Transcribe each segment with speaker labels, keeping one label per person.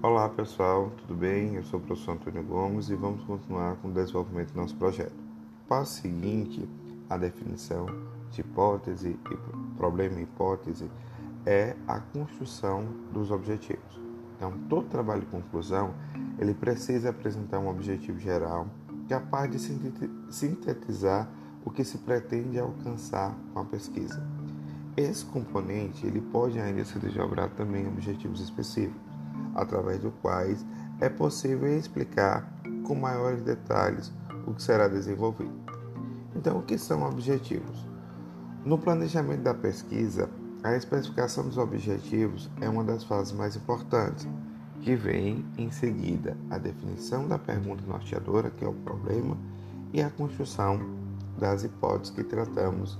Speaker 1: Olá pessoal, tudo bem? Eu sou o professor Antônio Gomes e vamos continuar com o desenvolvimento do nosso projeto. Passo seguinte, a definição de hipótese e problema hipótese, é a construção dos objetivos. Então, todo trabalho de conclusão, ele precisa apresentar um objetivo geral capaz de sintetizar o que se pretende alcançar com a pesquisa. Esse componente ele pode ainda ser desdobrado também em objetivos específicos, através dos quais é possível explicar com maiores detalhes o que será desenvolvido. Então, o que são objetivos? No planejamento da pesquisa, a especificação dos objetivos é uma das fases mais importantes, que vem em seguida a definição da pergunta norteadora, que é o problema, e a construção das hipóteses que tratamos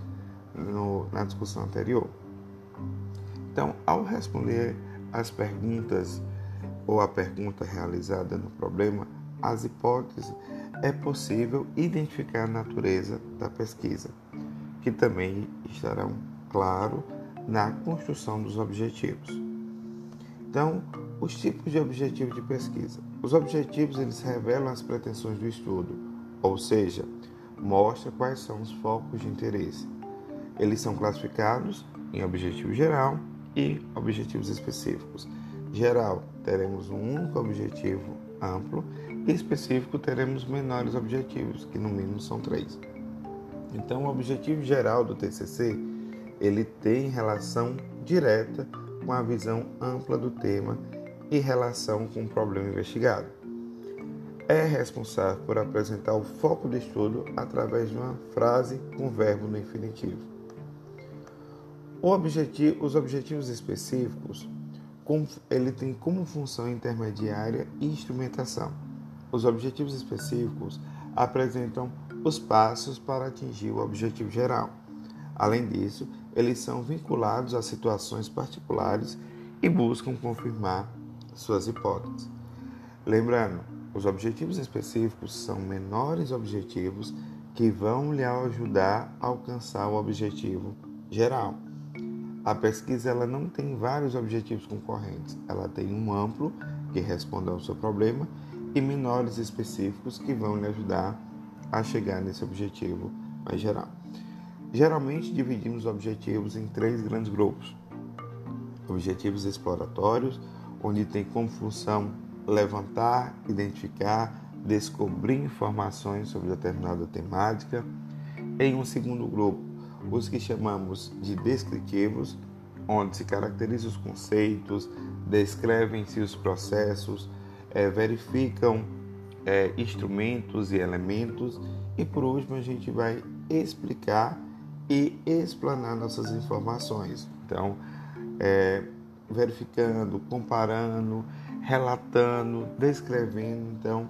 Speaker 1: no, na discussão anterior. Então, ao responder as perguntas ou a pergunta realizada no problema, as hipóteses, é possível identificar a natureza da pesquisa, que também estarão claro na construção dos objetivos. Então, os tipos de objetivos de pesquisa. Os objetivos eles revelam as pretensões do estudo, ou seja, mostra quais são os focos de interesse. Eles são classificados em objetivo geral e objetivos específicos. Geral, teremos um único objetivo amplo e específico teremos menores objetivos, que no mínimo são três. Então, o objetivo geral do TCC ele tem relação direta com a visão ampla do tema e relação com o problema investigado é responsável por apresentar o foco do estudo através de uma frase com verbo no infinitivo. Objetivo, os objetivos específicos ele tem como função intermediária e instrumentação. Os objetivos específicos apresentam os passos para atingir o objetivo geral. Além disso, eles são vinculados a situações particulares e buscam confirmar suas hipóteses. Lembrando, os objetivos específicos são menores objetivos que vão lhe ajudar a alcançar o objetivo geral. A pesquisa ela não tem vários objetivos concorrentes, ela tem um amplo que responde ao seu problema e menores específicos que vão lhe ajudar a chegar nesse objetivo mais geral. Geralmente dividimos objetivos em três grandes grupos: objetivos exploratórios, onde tem como função levantar, identificar, descobrir informações sobre determinada temática. Em um segundo grupo, os que chamamos de descritivos, onde se caracterizam os conceitos, descrevem-se os processos, é, verificam é, instrumentos e elementos, e por último a gente vai explicar e explanar nossas informações. Então, é, verificando, comparando, relatando, descrevendo, então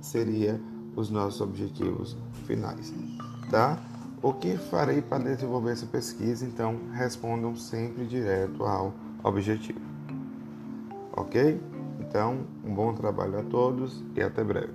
Speaker 1: seria os nossos objetivos finais, tá? O que farei para desenvolver essa pesquisa? Então, respondam sempre direto ao objetivo. OK? Então, um bom trabalho a todos e até breve.